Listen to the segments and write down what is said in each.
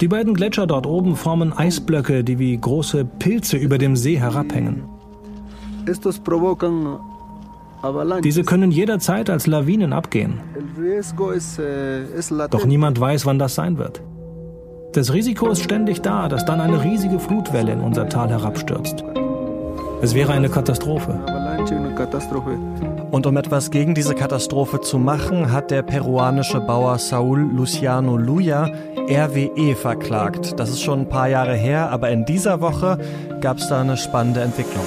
Die beiden Gletscher dort oben formen Eisblöcke, die wie große Pilze über dem See herabhängen. Diese können jederzeit als Lawinen abgehen. Doch niemand weiß, wann das sein wird. Das Risiko ist ständig da, dass dann eine riesige Flutwelle in unser Tal herabstürzt. Es wäre eine Katastrophe. Und um etwas gegen diese Katastrophe zu machen, hat der peruanische Bauer Saul Luciano Luya RWE verklagt. Das ist schon ein paar Jahre her, aber in dieser Woche gab es da eine spannende Entwicklung.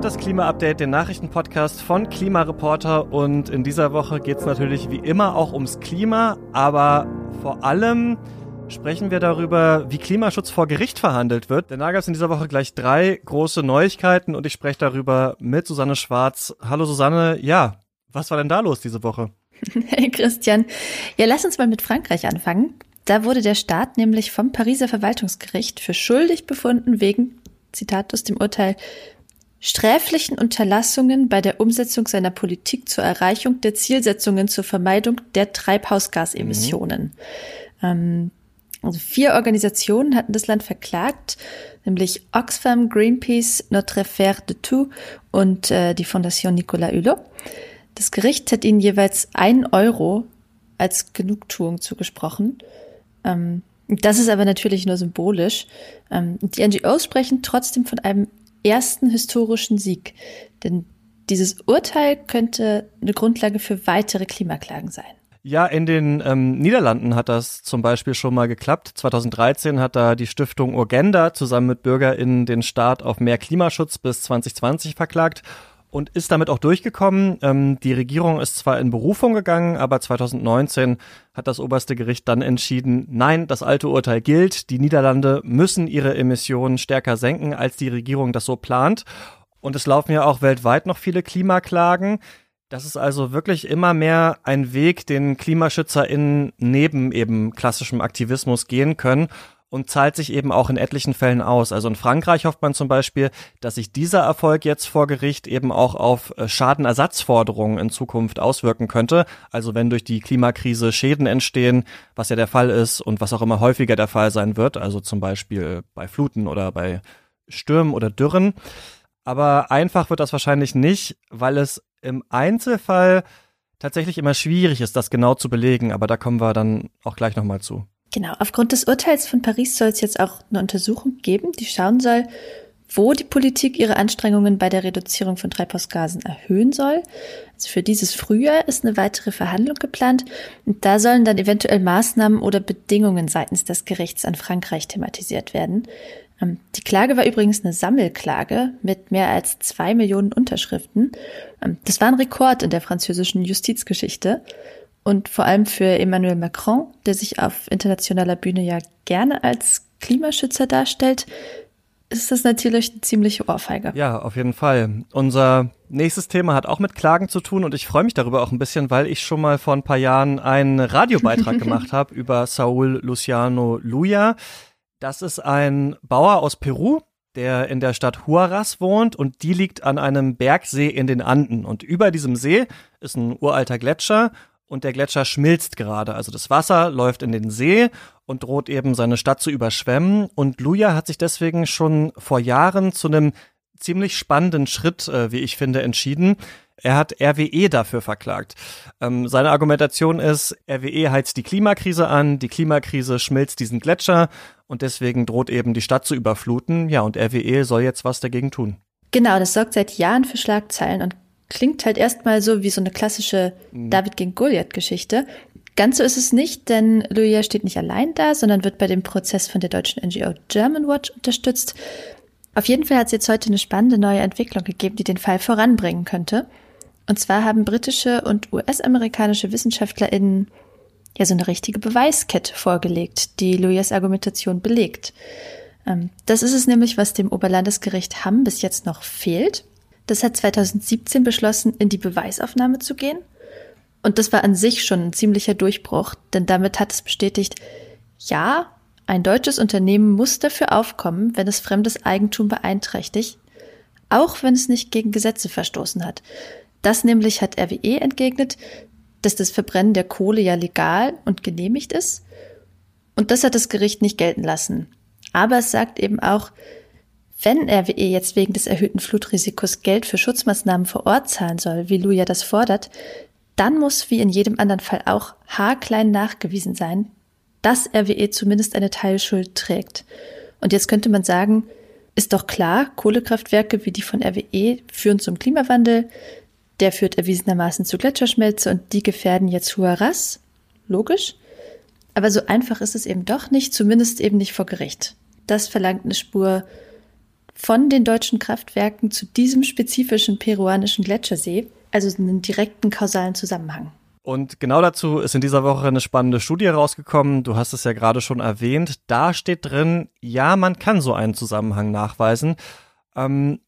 Hört das Klima-Update, den Nachrichtenpodcast von Klimareporter. Und in dieser Woche geht es natürlich wie immer auch ums Klima, aber vor allem sprechen wir darüber, wie Klimaschutz vor Gericht verhandelt wird. Denn da gab es in dieser Woche gleich drei große Neuigkeiten und ich spreche darüber mit Susanne Schwarz. Hallo Susanne, ja, was war denn da los diese Woche? Hey Christian, ja, lass uns mal mit Frankreich anfangen. Da wurde der Staat nämlich vom Pariser Verwaltungsgericht für schuldig befunden wegen, Zitat aus dem Urteil, sträflichen Unterlassungen bei der Umsetzung seiner Politik zur Erreichung der Zielsetzungen zur Vermeidung der Treibhausgasemissionen. Mhm. Ähm, also vier Organisationen hatten das Land verklagt, nämlich Oxfam, Greenpeace, Notre Frère de Tout und äh, die Fondation Nicolas Hulot. Das Gericht hat ihnen jeweils ein Euro als Genugtuung zugesprochen. Ähm, das ist aber natürlich nur symbolisch. Ähm, die NGOs sprechen trotzdem von einem ersten historischen Sieg. Denn dieses Urteil könnte eine Grundlage für weitere Klimaklagen sein. Ja, in den ähm, Niederlanden hat das zum Beispiel schon mal geklappt. 2013 hat da die Stiftung Urgenda zusammen mit BürgerInnen den Staat auf mehr Klimaschutz bis 2020 verklagt und ist damit auch durchgekommen. Ähm, die Regierung ist zwar in Berufung gegangen, aber 2019 hat das oberste Gericht dann entschieden, nein, das alte Urteil gilt. Die Niederlande müssen ihre Emissionen stärker senken, als die Regierung das so plant. Und es laufen ja auch weltweit noch viele Klimaklagen. Das ist also wirklich immer mehr ein Weg, den KlimaschützerInnen neben eben klassischem Aktivismus gehen können und zahlt sich eben auch in etlichen Fällen aus. Also in Frankreich hofft man zum Beispiel, dass sich dieser Erfolg jetzt vor Gericht eben auch auf äh, Schadenersatzforderungen in Zukunft auswirken könnte. Also wenn durch die Klimakrise Schäden entstehen, was ja der Fall ist und was auch immer häufiger der Fall sein wird, also zum Beispiel bei Fluten oder bei Stürmen oder Dürren. Aber einfach wird das wahrscheinlich nicht, weil es im Einzelfall tatsächlich immer schwierig ist, das genau zu belegen, aber da kommen wir dann auch gleich nochmal zu. Genau, aufgrund des Urteils von Paris soll es jetzt auch eine Untersuchung geben, die schauen soll, wo die Politik ihre Anstrengungen bei der Reduzierung von Treibhausgasen erhöhen soll. Also für dieses Frühjahr ist eine weitere Verhandlung geplant und da sollen dann eventuell Maßnahmen oder Bedingungen seitens des Gerichts an Frankreich thematisiert werden. Ähm, die Klage war übrigens eine Sammelklage mit mehr als zwei Millionen Unterschriften. Ähm, das war ein Rekord in der französischen Justizgeschichte. Und vor allem für Emmanuel Macron, der sich auf internationaler Bühne ja gerne als Klimaschützer darstellt, ist das natürlich eine ziemliche Ohrfeige. Ja, auf jeden Fall. Unser nächstes Thema hat auch mit Klagen zu tun und ich freue mich darüber auch ein bisschen, weil ich schon mal vor ein paar Jahren einen Radiobeitrag gemacht habe über Saul Luciano Luya. Das ist ein Bauer aus Peru, der in der Stadt Huaraz wohnt und die liegt an einem Bergsee in den Anden. Und über diesem See ist ein uralter Gletscher und der Gletscher schmilzt gerade. Also das Wasser läuft in den See und droht eben seine Stadt zu überschwemmen. Und Luja hat sich deswegen schon vor Jahren zu einem ziemlich spannenden Schritt, äh, wie ich finde, entschieden. Er hat RWE dafür verklagt. Ähm, seine Argumentation ist, RWE heizt die Klimakrise an, die Klimakrise schmilzt diesen Gletscher und deswegen droht eben die Stadt zu überfluten. Ja, und RWE soll jetzt was dagegen tun. Genau, das sorgt seit Jahren für Schlagzeilen und klingt halt erstmal so wie so eine klassische mhm. David gegen Goliath-Geschichte. Ganz so ist es nicht, denn Luia steht nicht allein da, sondern wird bei dem Prozess von der deutschen NGO German Watch unterstützt. Auf jeden Fall hat es jetzt heute eine spannende neue Entwicklung gegeben, die den Fall voranbringen könnte. Und zwar haben britische und US-amerikanische WissenschaftlerInnen ja so eine richtige Beweiskette vorgelegt, die Louis Argumentation belegt. Ähm, das ist es nämlich, was dem Oberlandesgericht Hamm bis jetzt noch fehlt. Das hat 2017 beschlossen, in die Beweisaufnahme zu gehen. Und das war an sich schon ein ziemlicher Durchbruch, denn damit hat es bestätigt, ja, Ein deutsches Unternehmen muss dafür aufkommen, wenn es fremdes Eigentum beeinträchtigt, auch wenn es nicht gegen Gesetze verstoßen hat. Das nämlich hat RWE entgegnet, dass das Verbrennen der Kohle ja legal und genehmigt ist. Und das hat das Gericht nicht gelten lassen. Aber es sagt eben auch, wenn RWE jetzt wegen des erhöhten Flutrisikos Geld für Schutzmaßnahmen vor Ort zahlen soll, wie Luja das fordert, dann muss wie in jedem anderen Fall auch haarklein nachgewiesen sein, dass RWE zumindest eine Teilschuld trägt. Und jetzt könnte man sagen, ist doch klar, Kohlekraftwerke wie die von RWE führen zum Klimawandel, der führt erwiesenermaßen zu Gletscherschmelze und die gefährden jetzt Huaras. Logisch. Aber so einfach ist es eben doch nicht, zumindest eben nicht vor Gericht. Das verlangt eine Spur von den deutschen Kraftwerken zu diesem spezifischen peruanischen Gletschersee, also einen direkten kausalen Zusammenhang. Und genau dazu ist in dieser Woche eine spannende Studie rausgekommen. Du hast es ja gerade schon erwähnt. Da steht drin, ja, man kann so einen Zusammenhang nachweisen. Ähm,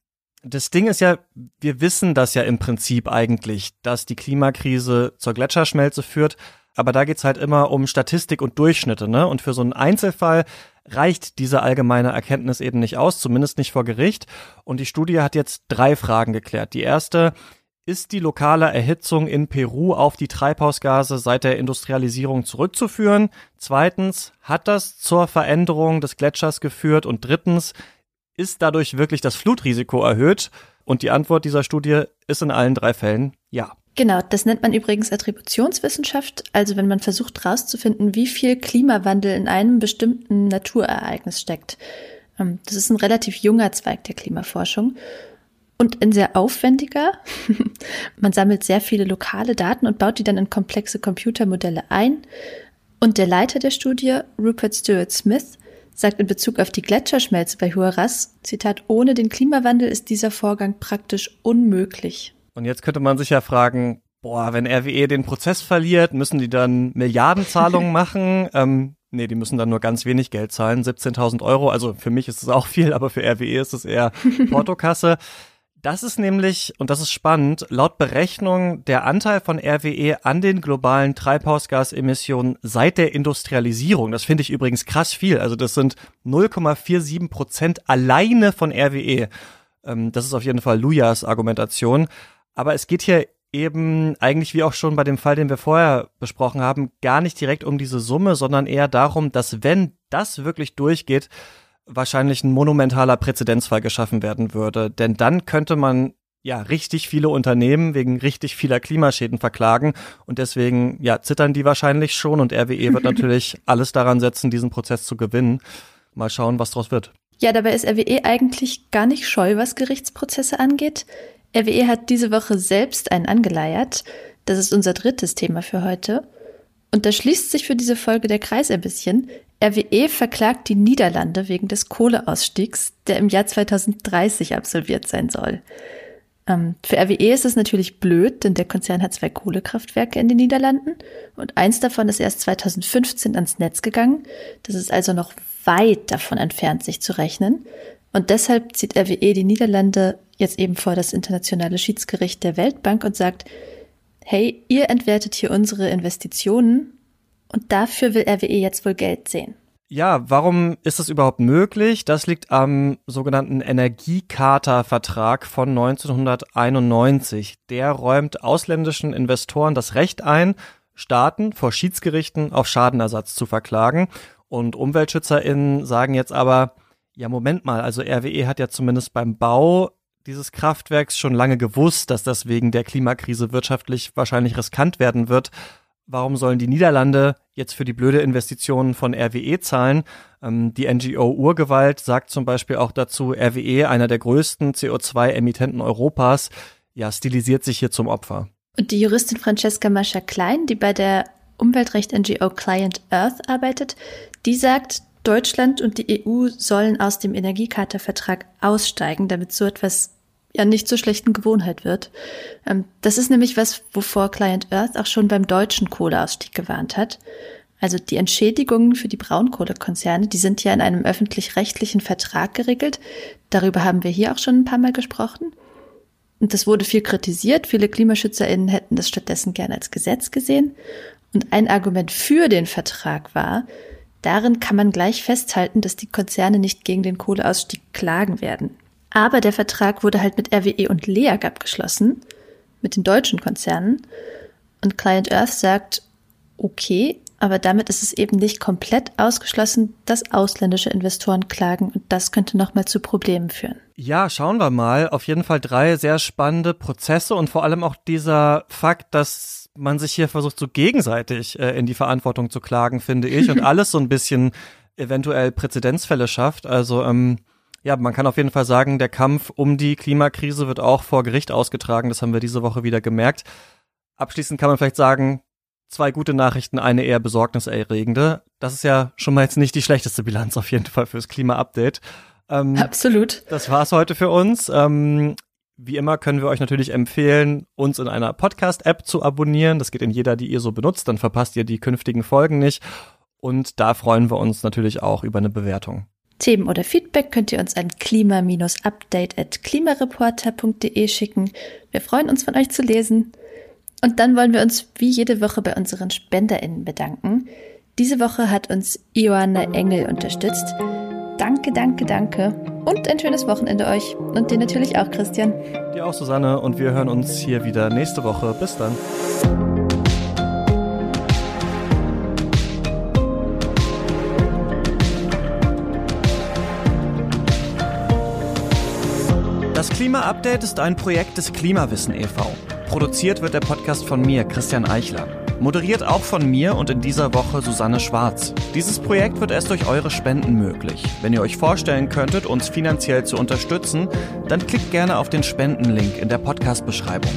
das Ding ist ja, wir wissen das ja im Prinzip eigentlich, dass die Klimakrise zur Gletscherschmelze führt. Aber da geht's halt immer um Statistik und Durchschnitte, ne? Und für so einen Einzelfall reicht diese allgemeine Erkenntnis eben nicht aus, zumindest nicht vor Gericht. Und die Studie hat jetzt drei Fragen geklärt. Die erste, ist die lokale Erhitzung in Peru auf die Treibhausgase seit der Industrialisierung zurückzuführen? Zweitens, hat das zur Veränderung des Gletschers geführt? Und drittens, ist dadurch wirklich das Flutrisiko erhöht? Und die Antwort dieser Studie ist in allen drei Fällen ja. Genau, das nennt man übrigens Attributionswissenschaft, also wenn man versucht herauszufinden, wie viel Klimawandel in einem bestimmten Naturereignis steckt. Ähm, das ist ein relativ junger Zweig der Klimaforschung und ein sehr aufwendiger. man sammelt sehr viele lokale Daten und baut die dann in komplexe Computermodelle ein. Und der Leiter der Studie, Rupert Stewart Smith, sagt in Bezug auf die Gletscherschmelze bei Huaraz, Zitat, ohne den Klimawandel ist dieser Vorgang praktisch unmöglich. Und jetzt könnte man sich ja fragen, boah, wenn RWE den Prozess verliert, müssen die dann Milliardenzahlungen machen? Ähm, nee, die müssen dann nur ganz wenig Geld zahlen, 17.000 Euro. Also für mich ist es auch viel, aber für RWE ist es eher Portokasse. Das ist nämlich, und das ist spannend, laut Berechnung der Anteil von RWE an den globalen Treibhausgasemissionen seit der Industrialisierung. Das finde ich übrigens krass viel. Also das sind 0,47 Prozent alleine von RWE. Ähm, das ist auf jeden Fall Lujas Argumentation. Aber es geht hier eben eigentlich wie auch schon bei dem Fall, den wir vorher besprochen haben, gar nicht direkt um diese Summe, sondern eher darum, dass wenn das wirklich durchgeht, wahrscheinlich ein monumentaler Präzedenzfall geschaffen werden würde. Denn dann könnte man ja richtig viele Unternehmen wegen richtig vieler Klimaschäden verklagen und deswegen ja zittern die wahrscheinlich schon und RWE wird natürlich alles daran setzen, diesen Prozess zu gewinnen. Mal schauen, was draus wird. Ja, dabei ist RWE eigentlich gar nicht scheu, was Gerichtsprozesse angeht. RWE hat diese Woche selbst einen angeleiert. Das ist unser drittes Thema für heute. Und da schließt sich für diese Folge der Kreis ein bisschen. RWE verklagt die Niederlande wegen des Kohleausstiegs, der im Jahr 2030 absolviert sein soll. Ähm, für RWE ist es natürlich blöd, denn der Konzern hat zwei Kohlekraftwerke in den Niederlanden und eins davon ist erst 2015 ans Netz gegangen. Das ist also noch weit davon entfernt, sich zu rechnen. Und deshalb zieht RWE die Niederlande jetzt eben vor das internationale Schiedsgericht der Weltbank und sagt, hey, ihr entwertet hier unsere Investitionen und dafür will RWE jetzt wohl Geld sehen. Ja, warum ist das überhaupt möglich? Das liegt am sogenannten Energiecharta-Vertrag von 1991. Der räumt ausländischen Investoren das Recht ein, Staaten vor Schiedsgerichten auf Schadenersatz zu verklagen. Und UmweltschützerInnen sagen jetzt aber, ja, Moment mal, also RWE hat ja zumindest beim Bau dieses Kraftwerks schon lange gewusst, dass das wegen der Klimakrise wirtschaftlich wahrscheinlich riskant werden wird. Warum sollen die Niederlande jetzt für die blöde Investitionen von RWE zahlen? Ähm, die NGO Urgewalt sagt zum Beispiel auch dazu, RWE, einer der größten CO2-Emittenten Europas, ja, stilisiert sich hier zum Opfer. Und die Juristin Francesca Mascha Klein, die bei der Umweltrecht-NGO Client Earth arbeitet, die sagt, Deutschland und die EU sollen aus dem Energiecharta-Vertrag aussteigen, damit so etwas ja nicht zur schlechten Gewohnheit wird. Ähm, das ist nämlich was, wovor Client Earth auch schon beim deutschen Kohleausstieg gewarnt hat. Also die Entschädigungen für die Braunkohlekonzerne, die sind ja in einem öffentlich-rechtlichen Vertrag geregelt. Darüber haben wir hier auch schon ein paar Mal gesprochen. Und das wurde viel kritisiert. Viele KlimaschützerInnen hätten das stattdessen gerne als Gesetz gesehen. Und ein Argument für den Vertrag war, Darin kann man gleich festhalten, dass die Konzerne nicht gegen den Kohleausstieg klagen werden. Aber der Vertrag wurde halt mit RWE und LEAG abgeschlossen, mit den deutschen Konzernen. Und Client Earth sagt, okay, aber damit ist es eben nicht komplett ausgeschlossen, dass ausländische Investoren klagen und das könnte nochmal zu Problemen führen. Ja, schauen wir mal. Auf jeden Fall drei sehr spannende Prozesse und vor allem auch dieser Fakt, dass man sich hier versucht, so gegenseitig äh, in die Verantwortung zu klagen, finde ich, und alles so ein bisschen eventuell Präzedenzfälle schafft. Also ähm, ja, man kann auf jeden Fall sagen, der Kampf um die Klimakrise wird auch vor Gericht ausgetragen. Das haben wir diese Woche wieder gemerkt. Abschließend kann man vielleicht sagen, zwei gute Nachrichten, eine eher besorgniserregende. Das ist ja schon mal jetzt nicht die schlechteste Bilanz auf jeden Fall fürs Klima-Update. Ähm, Absolut. Das war's heute für uns. Ähm, wie immer können wir euch natürlich empfehlen, uns in einer Podcast-App zu abonnieren. Das geht in jeder, die ihr so benutzt. Dann verpasst ihr die künftigen Folgen nicht. Und da freuen wir uns natürlich auch über eine Bewertung. Themen oder Feedback könnt ihr uns an klima-update at klimareporter.de schicken. Wir freuen uns von euch zu lesen. Und dann wollen wir uns wie jede Woche bei unseren SpenderInnen bedanken. Diese Woche hat uns Ioanna Engel unterstützt. Danke, danke, danke. Und ein schönes Wochenende euch. Und dir natürlich auch, Christian. Dir auch, Susanne. Und wir hören uns hier wieder nächste Woche. Bis dann. Das Klima-Update ist ein Projekt des Klimawissen e.V. Produziert wird der Podcast von mir, Christian Eichler. Moderiert auch von mir und in dieser Woche Susanne Schwarz. Dieses Projekt wird erst durch eure Spenden möglich. Wenn ihr euch vorstellen könntet, uns finanziell zu unterstützen, dann klickt gerne auf den Spendenlink in der Podcast-Beschreibung.